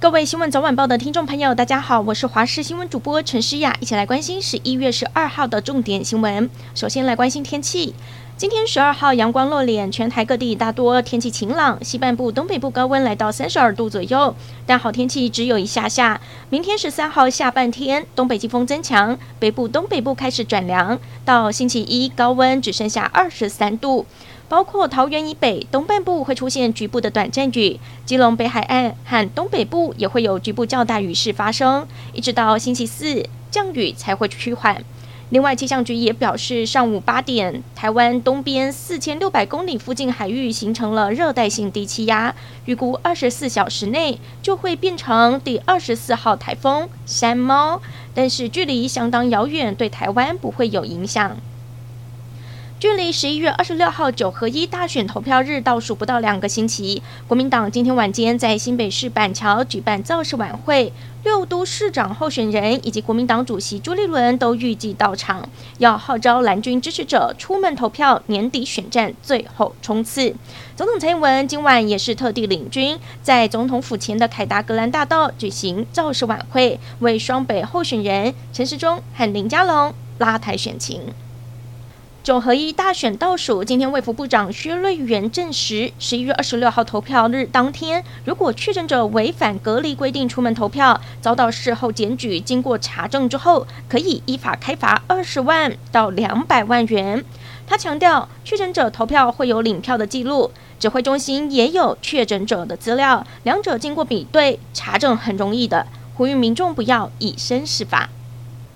各位新闻早晚报的听众朋友，大家好，我是华视新闻主播陈诗雅，一起来关心十一月十二号的重点新闻。首先来关心天气，今天十二号阳光露脸，全台各地大多天气晴朗，西半部、东北部高温来到三十二度左右，但好天气只有一下下。明天十三号下半天，东北季风增强，北部、东北部开始转凉，到星期一高温只剩下二十三度。包括桃园以北东半部会出现局部的短暂雨，基隆北海岸和东北部也会有局部较大雨势发生，一直到星期四降雨才会趋缓。另外，气象局也表示，上午八点，台湾东边四千六百公里附近海域形成了热带性低气压，预估二十四小时内就会变成第二十四号台风山猫，但是距离相当遥远，对台湾不会有影响。距离十一月二十六号九合一大选投票日倒数不到两个星期，国民党今天晚间在新北市板桥举办造势晚会，六都市长候选人以及国民党主席朱立伦都预计到场，要号召蓝军支持者出门投票，年底选战最后冲刺。总统蔡英文今晚也是特地领军，在总统府前的凯达格兰大道举行造势晚会，为双北候选人陈时中和林佳龙拉抬选情。九合一大选倒数，今天卫福部长薛瑞元证实，十一月二十六号投票日当天，如果确诊者违反隔离规定出门投票，遭到事后检举，经过查证之后，可以依法开罚二十万到两百万元。他强调，确诊者投票会有领票的记录，指挥中心也有确诊者的资料，两者经过比对查证很容易的，呼吁民众不要以身试法。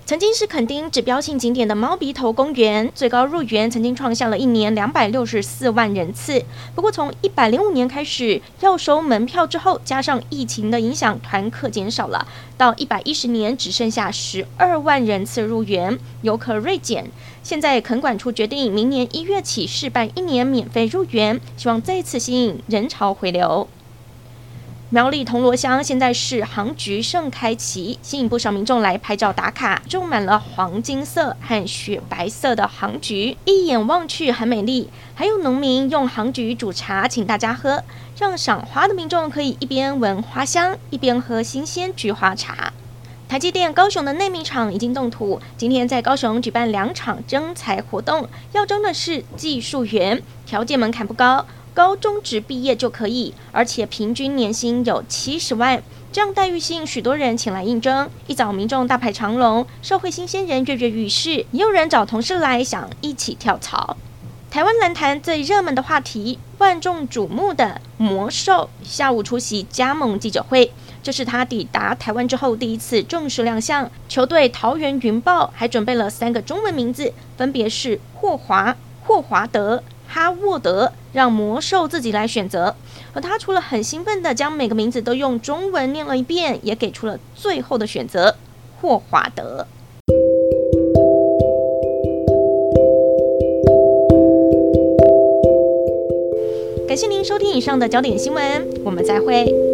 曾经是垦丁指标性景点的猫鼻头公园，最高入园曾经创下了一年两百六十四万人次。不过，从一百零五年开始要收门票之后，加上疫情的影响，团客减少了，到一百一十年只剩下十二万人次入园，游客锐减。现在垦管处决定，明年一月起试办一年免费入园，希望再次吸引人潮回流。苗栗铜锣乡现在是杭菊盛开期，吸引不少民众来拍照打卡。种满了黄金色和雪白色的杭菊，一眼望去很美丽。还有农民用杭菊煮茶，请大家喝，让赏花的民众可以一边闻花香，一边喝新鲜菊花茶。台积电高雄的内密厂已经动土，今天在高雄举办两场征才活动，要征的是技术员，条件门槛不高。高中职毕业就可以，而且平均年薪有七十万，这样待遇吸引许多人前来应征。一早民众大排长龙，社会新鲜人跃跃欲试，也有人找同事来想一起跳槽。台湾篮坛最热门的话题，万众瞩目的魔兽下午出席加盟记者会，这是他抵达台湾之后第一次正式亮相。球队桃园云豹还准备了三个中文名字，分别是霍华、霍华德。哈沃德让魔兽自己来选择，而他除了很兴奋的将每个名字都用中文念了一遍，也给出了最后的选择——霍华德。感谢您收听以上的焦点新闻，我们再会。